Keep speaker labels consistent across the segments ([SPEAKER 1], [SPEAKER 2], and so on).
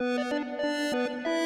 [SPEAKER 1] Thank you.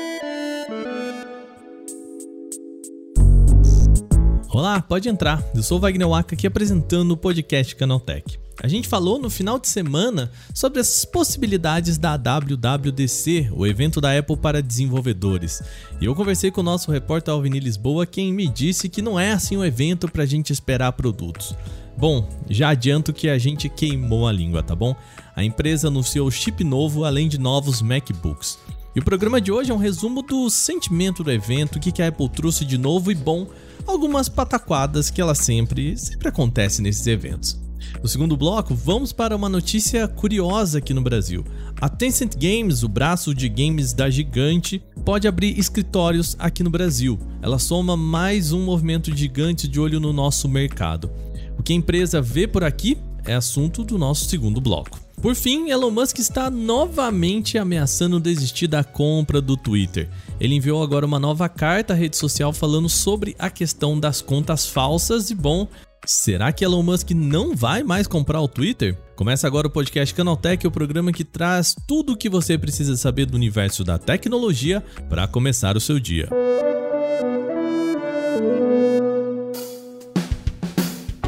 [SPEAKER 1] Olá, pode entrar. Eu sou Wagner Waka aqui apresentando o podcast Canaltech. A gente falou no final de semana sobre as possibilidades da WWDC, o evento da Apple para desenvolvedores. E eu conversei com o nosso repórter Alvini Lisboa, quem me disse que não é assim um evento para a gente esperar produtos. Bom, já adianto que a gente queimou a língua, tá bom? A empresa anunciou chip novo além de novos MacBooks. E o programa de hoje é um resumo do sentimento do evento, o que a Apple trouxe de novo e bom, algumas pataquadas que ela sempre, sempre acontece nesses eventos. No segundo bloco, vamos para uma notícia curiosa aqui no Brasil. A Tencent Games, o braço de games da gigante, pode abrir escritórios aqui no Brasil. Ela soma mais um movimento gigante de olho no nosso mercado. O que a empresa vê por aqui é assunto do nosso segundo bloco. Por fim, Elon Musk está novamente ameaçando desistir da compra do Twitter. Ele enviou agora uma nova carta à rede social falando sobre a questão das contas falsas e bom, Será que Elon Musk não vai mais comprar o Twitter? Começa agora o podcast Canaltech, o programa que traz tudo o que você precisa saber do universo da tecnologia para começar o seu dia.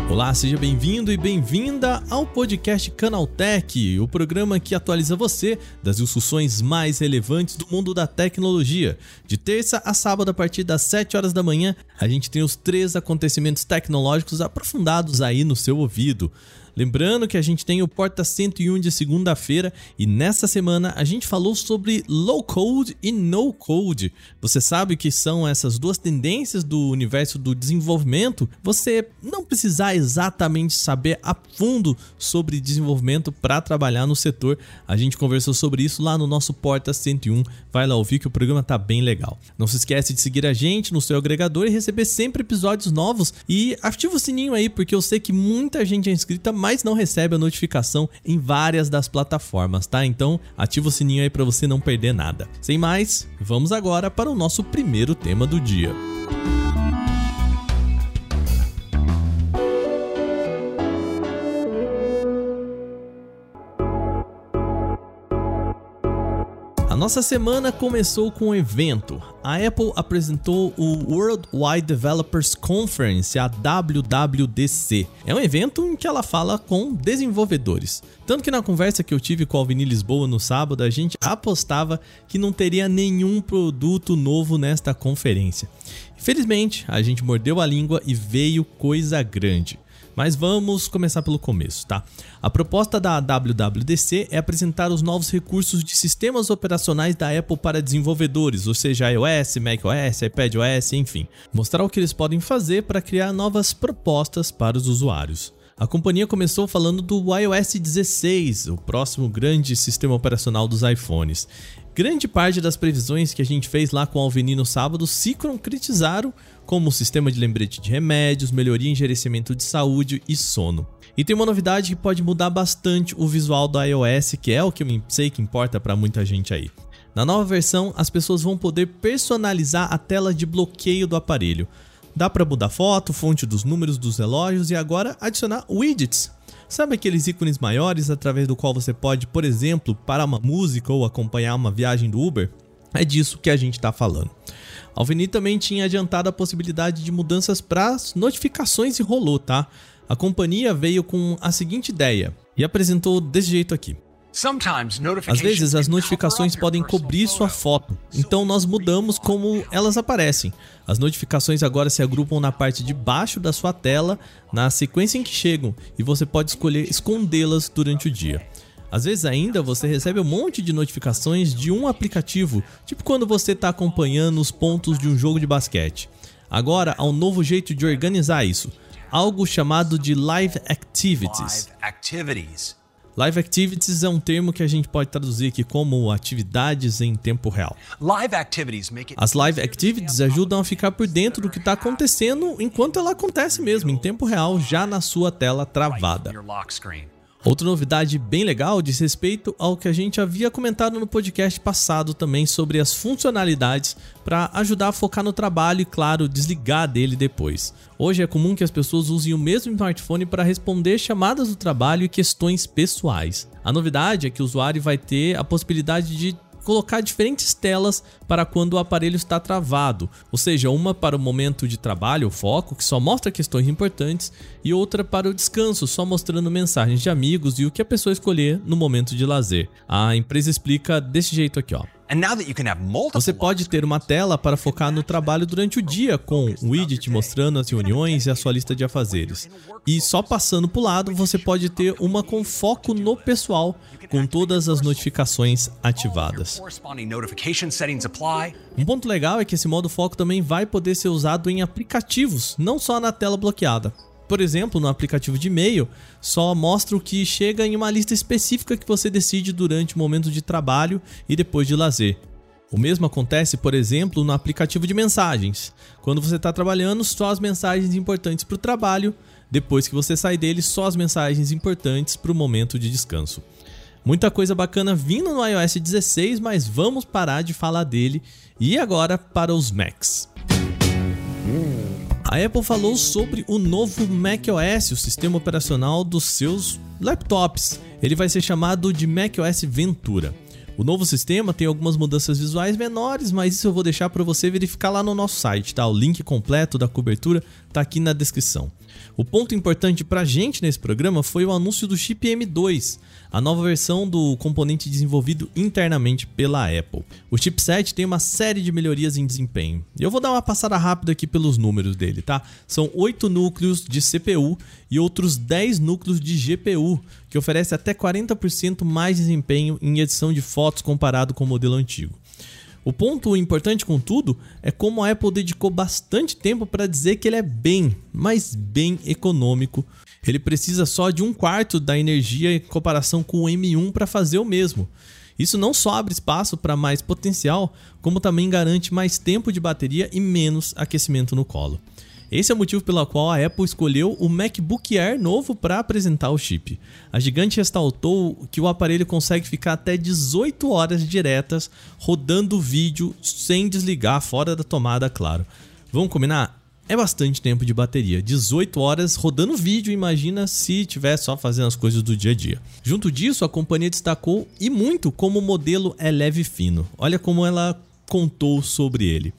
[SPEAKER 1] Olá, seja bem-vindo e bem-vinda ao podcast Canaltech, o programa que atualiza você das discussões mais relevantes do mundo da tecnologia. De terça a sábado, a partir das 7 horas da manhã, a gente tem os três acontecimentos tecnológicos aprofundados aí no seu ouvido. Lembrando que a gente tem o Porta 101 de segunda-feira e nessa semana a gente falou sobre low code e no code. Você sabe que são essas duas tendências do universo do desenvolvimento? Você não precisar exatamente saber a fundo sobre desenvolvimento para trabalhar no setor. A gente conversou sobre isso lá no nosso Porta 101. Vai lá ouvir que o programa tá bem legal. Não se esquece de seguir a gente no seu agregador e receber sempre episódios novos e ativa o sininho aí porque eu sei que muita gente é inscrita, não recebe a notificação em várias das plataformas, tá? Então ativa o sininho aí para você não perder nada. Sem mais, vamos agora para o nosso primeiro tema do dia. A nossa semana começou com um evento. A Apple apresentou o Worldwide Developers Conference, a WWDC. É um evento em que ela fala com desenvolvedores. Tanto que na conversa que eu tive com a Alvini Lisboa no sábado, a gente apostava que não teria nenhum produto novo nesta conferência. Infelizmente, a gente mordeu a língua e veio coisa grande. Mas vamos começar pelo começo, tá? A proposta da WWDC é apresentar os novos recursos de sistemas operacionais da Apple para desenvolvedores, ou seja, iOS, macOS, iPadOS, enfim. Mostrar o que eles podem fazer para criar novas propostas para os usuários. A companhia começou falando do iOS 16, o próximo grande sistema operacional dos iPhones. Grande parte das previsões que a gente fez lá com o Alveni no sábado se concretizaram, como o sistema de lembrete de remédios, melhoria em gerenciamento de saúde e sono. E tem uma novidade que pode mudar bastante o visual do iOS, que é o que eu sei que importa para muita gente aí. Na nova versão, as pessoas vão poder personalizar a tela de bloqueio do aparelho. Dá para mudar foto, fonte dos números dos relógios e agora adicionar widgets Sabe aqueles ícones maiores através do qual você pode, por exemplo, parar uma música ou acompanhar uma viagem do Uber? É disso que a gente está falando. Alveni também tinha adiantado a possibilidade de mudanças para as notificações e rolou, tá? A companhia veio com a seguinte ideia e apresentou desse jeito aqui. Às vezes as notificações podem cobrir sua foto, então nós mudamos como elas aparecem. As notificações agora se agrupam na parte de baixo da sua tela, na sequência em que chegam, e você pode escolher escondê-las durante o dia. Às vezes ainda você recebe um monte de notificações de um aplicativo, tipo quando você está acompanhando os pontos de um jogo de basquete. Agora há um novo jeito de organizar isso, algo chamado de Live Activities. Live Activities é um termo que a gente pode traduzir aqui como atividades em tempo real. As Live Activities ajudam a ficar por dentro do que está acontecendo enquanto ela acontece mesmo, em tempo real, já na sua tela travada. Outra novidade bem legal diz respeito ao que a gente havia comentado no podcast passado também sobre as funcionalidades para ajudar a focar no trabalho e, claro, desligar dele depois. Hoje é comum que as pessoas usem o mesmo smartphone para responder chamadas do trabalho e questões pessoais. A novidade é que o usuário vai ter a possibilidade de colocar diferentes telas para quando o aparelho está travado, ou seja, uma para o momento de trabalho, foco, que só mostra questões importantes, e outra para o descanso, só mostrando mensagens de amigos e o que a pessoa escolher no momento de lazer. A empresa explica desse jeito aqui, ó. Você pode ter uma tela para focar no trabalho durante o dia, com o widget mostrando as reuniões e a sua lista de afazeres. E só passando para o lado, você pode ter uma com foco no pessoal, com todas as notificações ativadas. Um ponto legal é que esse modo foco também vai poder ser usado em aplicativos, não só na tela bloqueada. Por exemplo, no aplicativo de e-mail, só mostra o que chega em uma lista específica que você decide durante o momento de trabalho e depois de lazer. O mesmo acontece, por exemplo, no aplicativo de mensagens. Quando você está trabalhando, só as mensagens importantes para o trabalho, depois que você sai dele, só as mensagens importantes para o momento de descanso. Muita coisa bacana vindo no iOS 16, mas vamos parar de falar dele e agora para os Macs. A Apple falou sobre o novo macOS, o sistema operacional dos seus laptops. Ele vai ser chamado de macOS Ventura. O novo sistema tem algumas mudanças visuais menores, mas isso eu vou deixar para você verificar lá no nosso site, tá? O link completo da cobertura tá aqui na descrição. O ponto importante para gente nesse programa foi o anúncio do chip M2, a nova versão do componente desenvolvido internamente pela Apple. O chipset tem uma série de melhorias em desempenho. Eu vou dar uma passada rápida aqui pelos números dele, tá? São 8 núcleos de CPU e outros 10 núcleos de GPU, que oferece até 40% mais desempenho em edição de fotos comparado com o modelo antigo. O ponto importante, contudo, é como a Apple dedicou bastante tempo para dizer que ele é bem, mas bem econômico. Ele precisa só de um quarto da energia em comparação com o M1 para fazer o mesmo. Isso não só abre espaço para mais potencial, como também garante mais tempo de bateria e menos aquecimento no colo. Esse é o motivo pelo qual a Apple escolheu o MacBook Air novo para apresentar o chip. A gigante ressaltou que o aparelho consegue ficar até 18 horas diretas rodando vídeo sem desligar, fora da tomada, claro. Vamos combinar? É bastante tempo de bateria, 18 horas rodando vídeo, imagina se estiver só fazendo as coisas do dia a dia. Junto disso, a companhia destacou e muito como o modelo é leve e fino. Olha como ela contou sobre ele.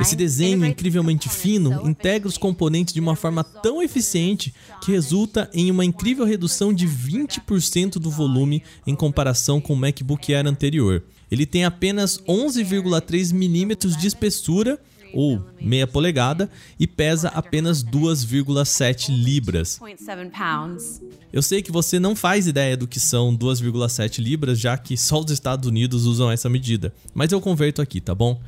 [SPEAKER 1] Esse desenho incrivelmente fino integra os componentes de uma forma tão eficiente que resulta em uma incrível redução de 20% do volume em comparação com o MacBook Air anterior. Ele tem apenas 11,3 milímetros de espessura ou meia polegada e pesa apenas 2,7 libras. Eu sei que você não faz ideia do que são 2,7 libras, já que só os Estados Unidos usam essa medida, mas eu converto aqui, tá bom?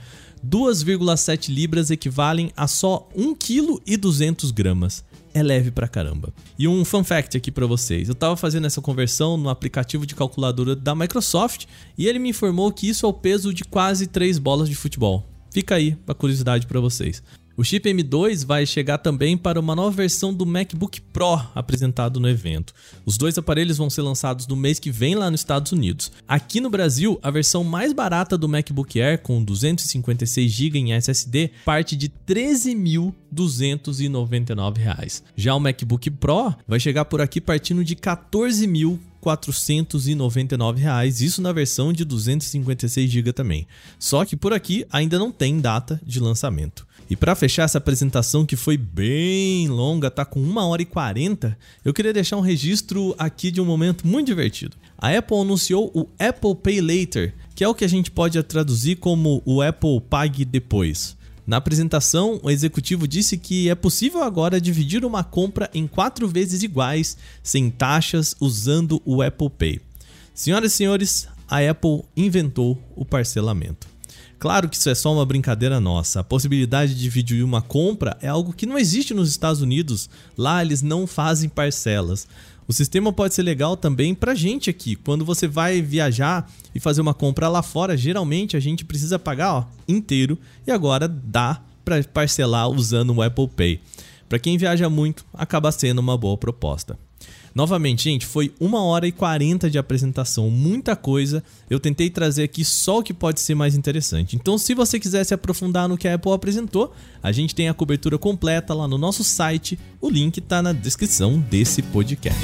[SPEAKER 1] 2,7 libras equivalem a só 1 kg 200 gramas. É leve pra caramba. E um fun fact aqui para vocês. Eu tava fazendo essa conversão no aplicativo de calculadora da Microsoft e ele me informou que isso é o peso de quase 3 bolas de futebol. Fica aí a curiosidade para vocês. O chip M2 vai chegar também para uma nova versão do MacBook Pro apresentado no evento. Os dois aparelhos vão ser lançados no mês que vem lá nos Estados Unidos. Aqui no Brasil, a versão mais barata do MacBook Air com 256 GB em SSD parte de R$ 13.299. Já o MacBook Pro vai chegar por aqui partindo de R$ 14.000 499 reais, isso na versão de 256 GB também. Só que por aqui ainda não tem data de lançamento. E para fechar essa apresentação que foi bem longa, tá com 1 hora e 40, eu queria deixar um registro aqui de um momento muito divertido. A Apple anunciou o Apple Pay Later, que é o que a gente pode traduzir como o Apple Pague Depois. Na apresentação, o executivo disse que é possível agora dividir uma compra em quatro vezes iguais, sem taxas, usando o Apple Pay. Senhoras e senhores, a Apple inventou o parcelamento. Claro que isso é só uma brincadeira nossa. A possibilidade de dividir uma compra é algo que não existe nos Estados Unidos. Lá eles não fazem parcelas. O sistema pode ser legal também pra gente aqui. Quando você vai viajar e fazer uma compra lá fora, geralmente a gente precisa pagar ó, inteiro e agora dá para parcelar usando o Apple Pay. Para quem viaja muito, acaba sendo uma boa proposta. Novamente, gente, foi uma hora e 40 de apresentação, muita coisa. Eu tentei trazer aqui só o que pode ser mais interessante. Então, se você quiser se aprofundar no que a Apple apresentou, a gente tem a cobertura completa lá no nosso site. O link está na descrição desse podcast.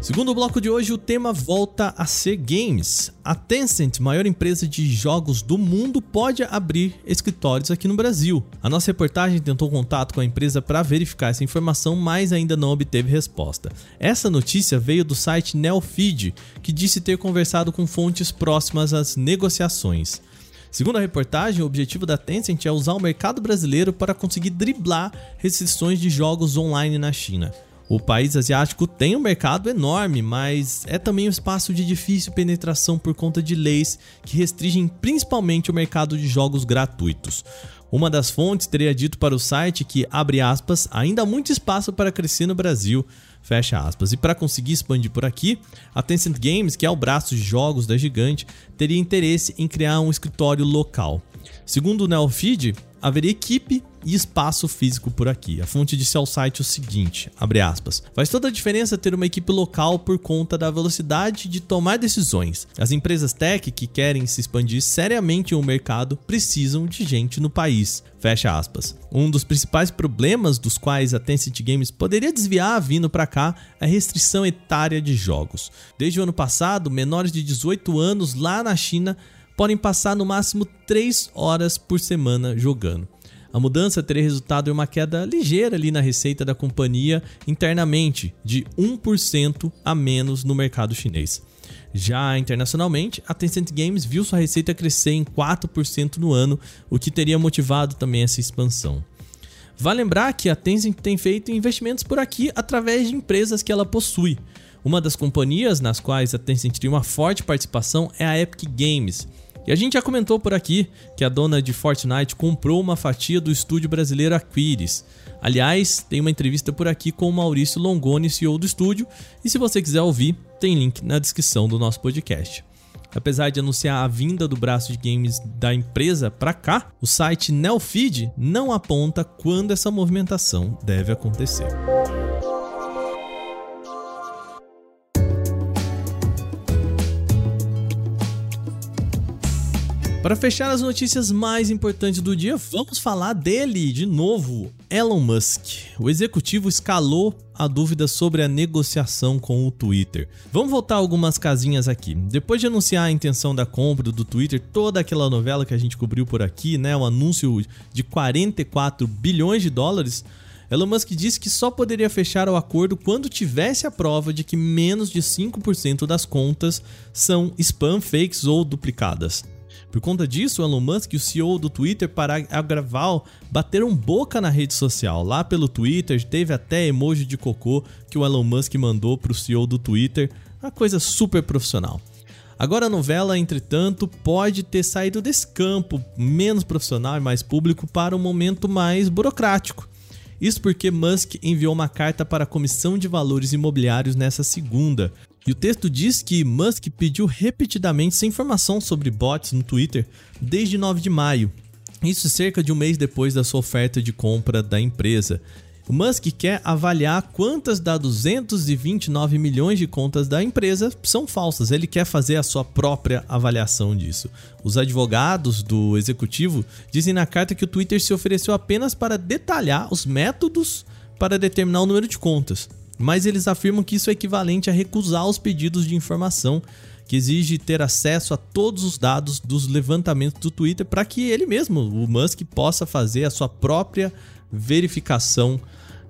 [SPEAKER 1] Segundo bloco de hoje, o tema volta a ser games. A Tencent, maior empresa de jogos do mundo, pode abrir escritórios aqui no Brasil. A nossa reportagem tentou contato com a empresa para verificar essa informação, mas ainda não obteve resposta. Essa notícia veio do site Neofeed, que disse ter conversado com fontes próximas às negociações. Segundo a reportagem, o objetivo da Tencent é usar o mercado brasileiro para conseguir driblar restrições de jogos online na China. O país asiático tem um mercado enorme, mas é também um espaço de difícil penetração por conta de leis que restringem principalmente o mercado de jogos gratuitos. Uma das fontes teria dito para o site que, abre aspas, ainda há muito espaço para crescer no Brasil, fecha aspas. E para conseguir expandir por aqui, a Tencent Games, que é o braço de jogos da gigante, teria interesse em criar um escritório local. Segundo o Neofeed, haveria equipe e espaço físico por aqui. A fonte disse ao site o seguinte, abre aspas, faz toda a diferença ter uma equipe local por conta da velocidade de tomar decisões. As empresas tech que querem se expandir seriamente em um mercado precisam de gente no país. Fecha aspas. Um dos principais problemas dos quais a Tencent Games poderia desviar vindo para cá é a restrição etária de jogos. Desde o ano passado, menores de 18 anos lá na China podem passar no máximo 3 horas por semana jogando. A mudança teria resultado em uma queda ligeira ali na receita da companhia internamente, de 1% a menos no mercado chinês. Já internacionalmente, a Tencent Games viu sua receita crescer em 4% no ano, o que teria motivado também essa expansão. Vale lembrar que a Tencent tem feito investimentos por aqui através de empresas que ela possui. Uma das companhias nas quais a Tencent tem uma forte participação é a Epic Games, e a gente já comentou por aqui que a dona de Fortnite comprou uma fatia do estúdio brasileiro Aquiris. Aliás, tem uma entrevista por aqui com o Maurício Longoni, CEO do estúdio, e se você quiser ouvir, tem link na descrição do nosso podcast. Apesar de anunciar a vinda do braço de games da empresa para cá, o site Nelfeed não aponta quando essa movimentação deve acontecer. Para fechar as notícias mais importantes do dia, vamos falar dele de novo, Elon Musk. O executivo escalou a dúvida sobre a negociação com o Twitter. Vamos voltar algumas casinhas aqui. Depois de anunciar a intenção da compra do Twitter, toda aquela novela que a gente cobriu por aqui, né, o anúncio de 44 bilhões de dólares, Elon Musk disse que só poderia fechar o acordo quando tivesse a prova de que menos de 5% das contas são spam, fakes ou duplicadas. Por conta disso, Elon Musk e o CEO do Twitter para agravar bateram boca na rede social. Lá pelo Twitter teve até emoji de cocô que o Elon Musk mandou para o CEO do Twitter, uma coisa super profissional. Agora a novela, entretanto, pode ter saído desse campo menos profissional e mais público para um momento mais burocrático. Isso porque Musk enviou uma carta para a Comissão de Valores Imobiliários nessa segunda, e o texto diz que Musk pediu repetidamente essa informação sobre bots no Twitter desde 9 de maio. Isso cerca de um mês depois da sua oferta de compra da empresa. O Musk quer avaliar quantas das 229 milhões de contas da empresa são falsas. Ele quer fazer a sua própria avaliação disso. Os advogados do executivo dizem na carta que o Twitter se ofereceu apenas para detalhar os métodos para determinar o número de contas mas eles afirmam que isso é equivalente a recusar os pedidos de informação que exige ter acesso a todos os dados dos levantamentos do Twitter para que ele mesmo, o Musk, possa fazer a sua própria verificação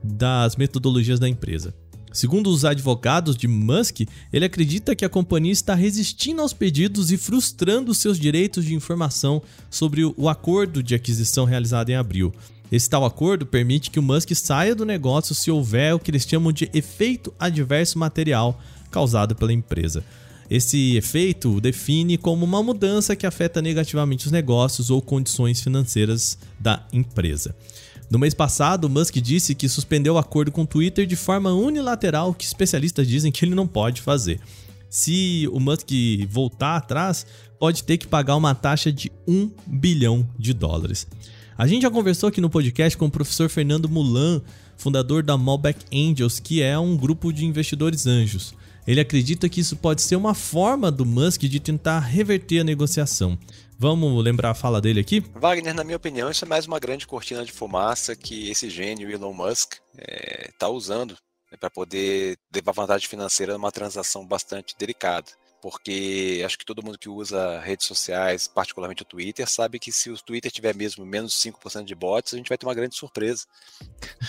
[SPEAKER 1] das metodologias da empresa. Segundo os advogados de Musk, ele acredita que a companhia está resistindo aos pedidos e frustrando seus direitos de informação sobre o acordo de aquisição realizado em abril. Esse tal acordo permite que o Musk saia do negócio se houver o que eles chamam de efeito adverso material causado pela empresa. Esse efeito define como uma mudança que afeta negativamente os negócios ou condições financeiras da empresa. No mês passado, Musk disse que suspendeu o acordo com o Twitter de forma unilateral, que especialistas dizem que ele não pode fazer. Se o Musk voltar atrás, pode ter que pagar uma taxa de 1 bilhão de dólares. A gente já conversou aqui no podcast com o professor Fernando Mulan, fundador da Malbec Angels, que é um grupo de investidores anjos. Ele acredita que isso pode ser uma forma do Musk de tentar reverter a negociação. Vamos lembrar a fala dele aqui?
[SPEAKER 2] Wagner, na minha opinião, isso é mais uma grande cortina de fumaça que esse gênio Elon Musk está é, usando para poder levar vantagem financeira numa transação bastante delicada porque acho que todo mundo que usa redes sociais, particularmente o Twitter, sabe que se o Twitter tiver mesmo menos 5% de bots, a gente vai ter uma grande surpresa.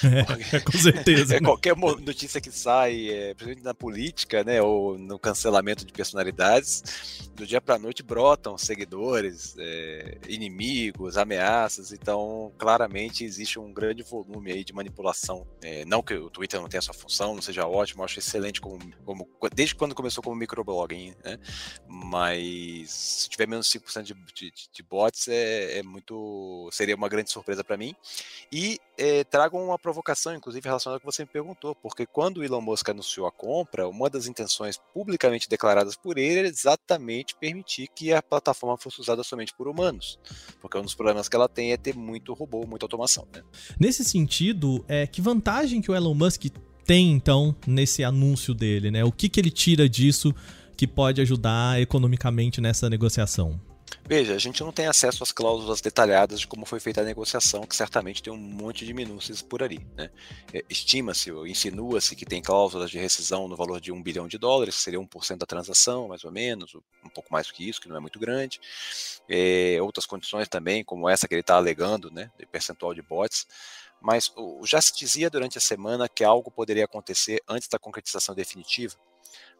[SPEAKER 1] É, com certeza.
[SPEAKER 2] é, qualquer notícia que sai, é, principalmente na política, né, ou no cancelamento de personalidades, do dia para a noite brotam seguidores, é, inimigos, ameaças, então claramente existe um grande volume aí de manipulação. É, não que o Twitter não tenha essa função, não seja ótimo, acho excelente como, como desde quando começou como microblogging, né? Mas se tiver menos 5% de, de, de bots, é, é, muito. seria uma grande surpresa para mim. E é, trago uma provocação, inclusive, relacionada ao que você me perguntou, porque quando o Elon Musk anunciou a compra, uma das intenções publicamente declaradas por ele era exatamente permitir que a plataforma fosse usada somente por humanos. Porque um dos problemas que ela tem é ter muito robô, muita automação. Né?
[SPEAKER 1] Nesse sentido, é, que vantagem que o Elon Musk tem, então, nesse anúncio dele, né? O que, que ele tira disso que pode ajudar economicamente nessa negociação?
[SPEAKER 2] Veja, a gente não tem acesso às cláusulas detalhadas de como foi feita a negociação, que certamente tem um monte de minúcias por ali. Né? É, estima-se insinua-se que tem cláusulas de rescisão no valor de um bilhão de dólares, que seria 1% da transação, mais ou menos, um pouco mais do que isso, que não é muito grande. É, outras condições também, como essa que ele está alegando, né, de percentual de bots. Mas já se dizia durante a semana que algo poderia acontecer antes da concretização definitiva,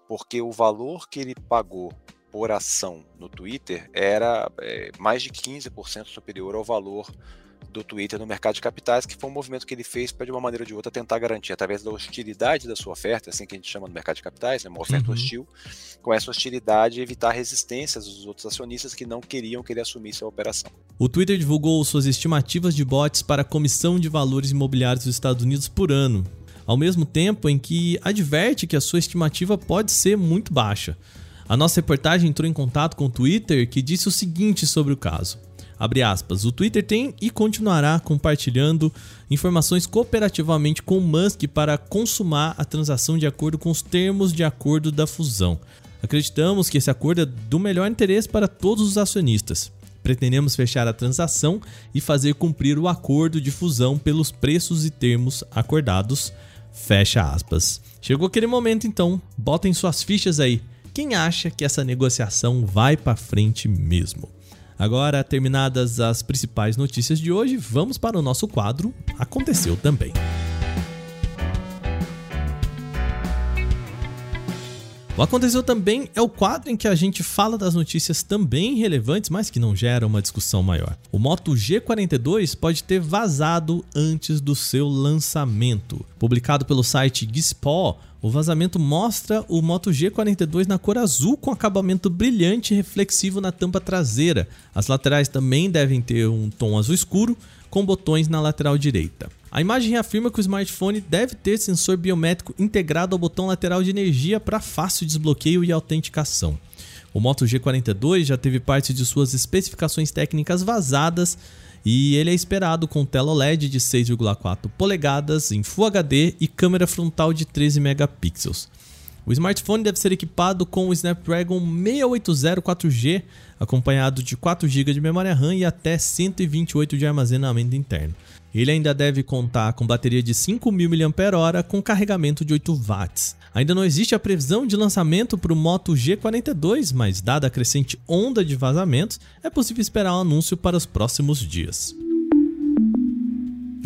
[SPEAKER 2] porque o valor que ele pagou por ação no Twitter era é, mais de 15% superior ao valor do Twitter no mercado de capitais, que foi um movimento que ele fez para, de uma maneira ou de outra, tentar garantir, através da hostilidade da sua oferta, assim que a gente chama no mercado de capitais, né, uma oferta uhum. hostil, com essa hostilidade evitar resistências dos outros acionistas que não queriam que ele assumisse a operação.
[SPEAKER 1] O Twitter divulgou suas estimativas de bots para a Comissão de Valores Imobiliários dos Estados Unidos por ano, ao mesmo tempo em que adverte que a sua estimativa pode ser muito baixa. A nossa reportagem entrou em contato com o Twitter, que disse o seguinte sobre o caso. Abre aspas, o Twitter tem e continuará compartilhando informações cooperativamente com Musk para consumar a transação de acordo com os termos de acordo da fusão. Acreditamos que esse acordo é do melhor interesse para todos os acionistas. Pretendemos fechar a transação e fazer cumprir o acordo de fusão pelos preços e termos acordados Fecha aspas. Chegou aquele momento então, botem suas fichas aí. Quem acha que essa negociação vai para frente mesmo? Agora, terminadas as principais notícias de hoje, vamos para o nosso quadro Aconteceu também. O Aconteceu Também é o quadro em que a gente fala das notícias também relevantes, mas que não geram uma discussão maior. O Moto G42 pode ter vazado antes do seu lançamento. Publicado pelo site Gispo, o vazamento mostra o Moto G42 na cor azul com acabamento brilhante e reflexivo na tampa traseira. As laterais também devem ter um tom azul escuro, com botões na lateral direita. A imagem afirma que o smartphone deve ter sensor biométrico integrado ao botão lateral de energia para fácil desbloqueio e autenticação. O Moto G42 já teve parte de suas especificações técnicas vazadas e ele é esperado com tela OLED de 6,4 polegadas em Full HD e câmera frontal de 13 megapixels. O smartphone deve ser equipado com o Snapdragon 680 4G, acompanhado de 4 GB de memória RAM e até 128 de armazenamento interno. Ele ainda deve contar com bateria de 5.000 mAh com carregamento de 8 watts. Ainda não existe a previsão de lançamento para o Moto G42, mas dada a crescente onda de vazamentos, é possível esperar um anúncio para os próximos dias.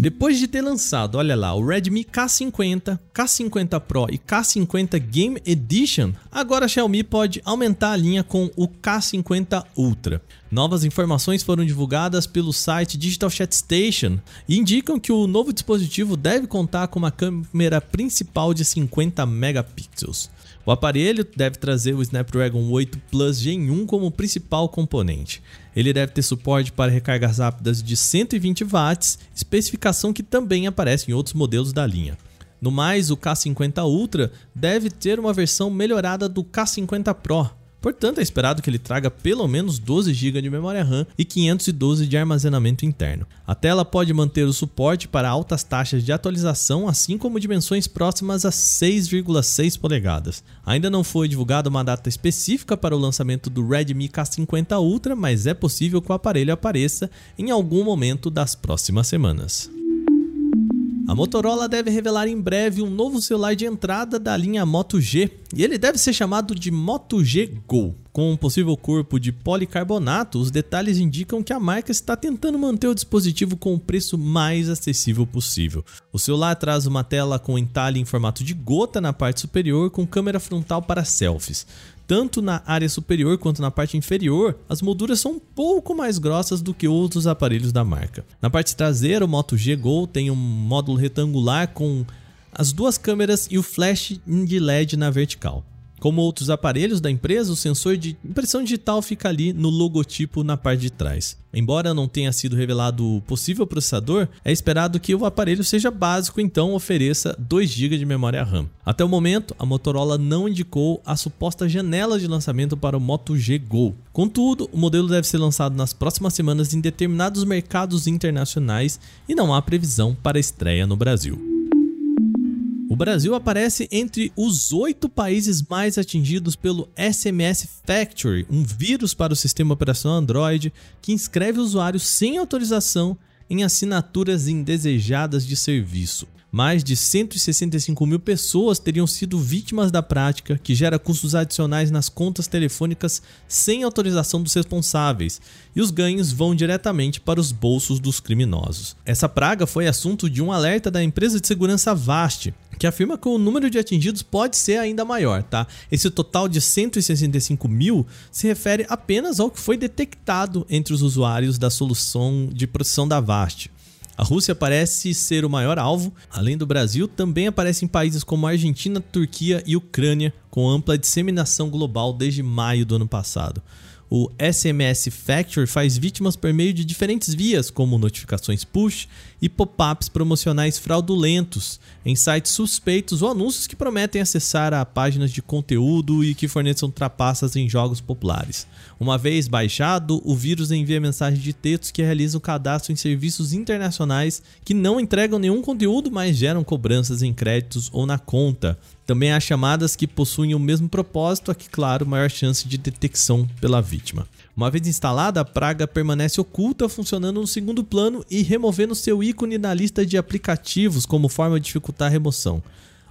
[SPEAKER 1] Depois de ter lançado, olha lá, o Redmi K50, K50 Pro e K50 Game Edition, agora a Xiaomi pode aumentar a linha com o K50 Ultra. Novas informações foram divulgadas pelo site Digital Chat Station e indicam que o novo dispositivo deve contar com uma câmera principal de 50 megapixels. O aparelho deve trazer o Snapdragon 8 Plus Gen 1 como principal componente. Ele deve ter suporte para recargas rápidas de 120 watts, especificação que também aparece em outros modelos da linha. No mais, o K50 Ultra deve ter uma versão melhorada do K50 Pro, Portanto, é esperado que ele traga pelo menos 12 GB de memória RAM e 512 de armazenamento interno. A tela pode manter o suporte para altas taxas de atualização, assim como dimensões próximas a 6,6 polegadas. Ainda não foi divulgada uma data específica para o lançamento do Redmi K50 Ultra, mas é possível que o aparelho apareça em algum momento das próximas semanas. A Motorola deve revelar em breve um novo celular de entrada da linha Moto G, e ele deve ser chamado de Moto G Go. Com um possível corpo de policarbonato, os detalhes indicam que a marca está tentando manter o dispositivo com o preço mais acessível possível. O celular traz uma tela com entalhe em formato de gota na parte superior com câmera frontal para selfies. Tanto na área superior quanto na parte inferior, as molduras são um pouco mais grossas do que outros aparelhos da marca. Na parte traseira, o Moto G Go tem um módulo retangular com as duas câmeras e o flash de LED na vertical. Como outros aparelhos da empresa, o sensor de impressão digital fica ali no logotipo na parte de trás. Embora não tenha sido revelado o possível processador, é esperado que o aparelho seja básico, então ofereça 2 GB de memória RAM. Até o momento, a Motorola não indicou a suposta janela de lançamento para o Moto G Go. Contudo, o modelo deve ser lançado nas próximas semanas em determinados mercados internacionais e não há previsão para estreia no Brasil. O Brasil aparece entre os oito países mais atingidos pelo SMS Factory, um vírus para o sistema operacional Android que inscreve usuários sem autorização em assinaturas indesejadas de serviço. Mais de 165 mil pessoas teriam sido vítimas da prática, que gera custos adicionais nas contas telefônicas sem autorização dos responsáveis, e os ganhos vão diretamente para os bolsos dos criminosos. Essa praga foi assunto de um alerta da empresa de segurança Vast, que afirma que o número de atingidos pode ser ainda maior, tá? Esse total de 165 mil se refere apenas ao que foi detectado entre os usuários da solução de processão da Vast. A Rússia parece ser o maior alvo, além do Brasil, também aparece em países como Argentina, Turquia e Ucrânia, com ampla disseminação global desde maio do ano passado. O SMS Factory faz vítimas por meio de diferentes vias, como notificações push e pop-ups promocionais fraudulentos em sites suspeitos ou anúncios que prometem acessar a páginas de conteúdo e que forneçam trapaças em jogos populares. Uma vez baixado, o vírus envia mensagens de texto que realizam cadastro em serviços internacionais que não entregam nenhum conteúdo, mas geram cobranças em créditos ou na conta. Também há chamadas que possuem o mesmo propósito, aqui, claro, maior chance de detecção pela vítima. Uma vez instalada, a praga permanece oculta, funcionando no segundo plano e removendo seu ícone na lista de aplicativos como forma de dificultar a remoção.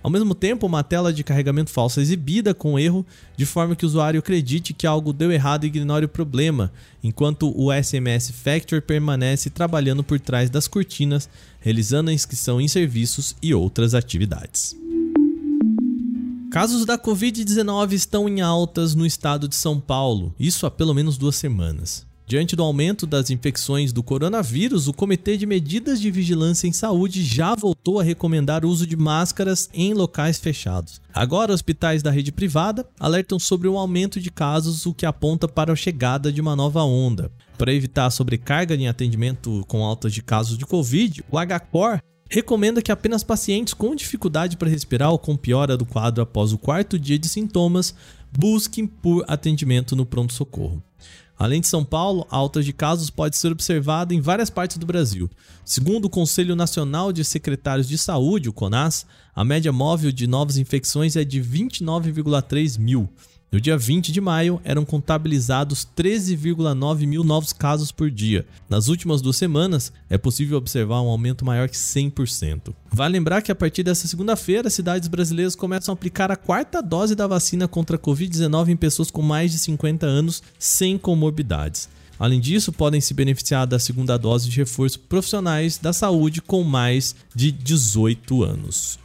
[SPEAKER 1] Ao mesmo tempo, uma tela de carregamento falso é exibida com erro, de forma que o usuário acredite que algo deu errado e ignore o problema, enquanto o SMS Factory permanece trabalhando por trás das cortinas, realizando a inscrição em serviços e outras atividades. Casos da Covid-19 estão em altas no estado de São Paulo, isso há pelo menos duas semanas. Diante do aumento das infecções do coronavírus, o Comitê de Medidas de Vigilância em Saúde já voltou a recomendar o uso de máscaras em locais fechados. Agora, hospitais da rede privada alertam sobre o aumento de casos, o que aponta para a chegada de uma nova onda. Para evitar a sobrecarga em atendimento com altas de casos de Covid, o HCOR recomenda que apenas pacientes com dificuldade para respirar ou com piora do quadro após o quarto dia de sintomas busquem por atendimento no pronto-socorro. Além de São Paulo, alta de casos pode ser observada em várias partes do Brasil. Segundo o Conselho Nacional de Secretários de Saúde, o CONAS, a média móvel de novas infecções é de 29,3 mil. No dia 20 de maio, eram contabilizados 13,9 mil novos casos por dia. Nas últimas duas semanas, é possível observar um aumento maior que 100%. Vale lembrar que a partir dessa segunda-feira, cidades brasileiras começam a aplicar a quarta dose da vacina contra a Covid-19 em pessoas com mais de 50 anos sem comorbidades. Além disso, podem se beneficiar da segunda dose de reforço profissionais da saúde com mais de 18 anos.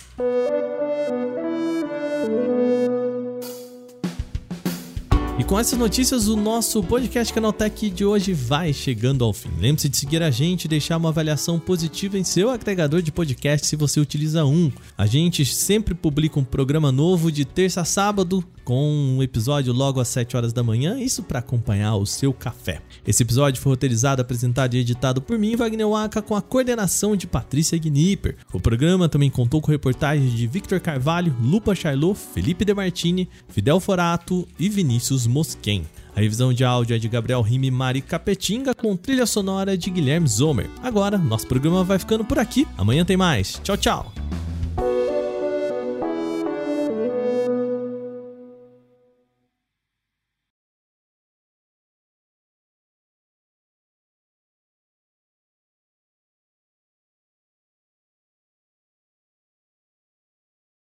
[SPEAKER 1] Com essas notícias, o nosso podcast Canaltech de hoje vai chegando ao fim. Lembre-se de seguir a gente e deixar uma avaliação positiva em seu agregador de podcast se você utiliza um. A gente sempre publica um programa novo de terça a sábado, com um episódio logo às 7 horas da manhã, isso para acompanhar o seu café. Esse episódio foi roteirizado, apresentado e editado por mim, Wagner Waka, com a coordenação de Patrícia Gnipper. O programa também contou com reportagens de Victor Carvalho, Lupa Charlot, Felipe Demartini, Fidel Forato e Vinícius Mosquen. A revisão de áudio é de Gabriel Rime Mari Capetinga com trilha sonora de Guilherme Zomer. Agora, nosso programa vai ficando por aqui. Amanhã tem mais. Tchau, tchau.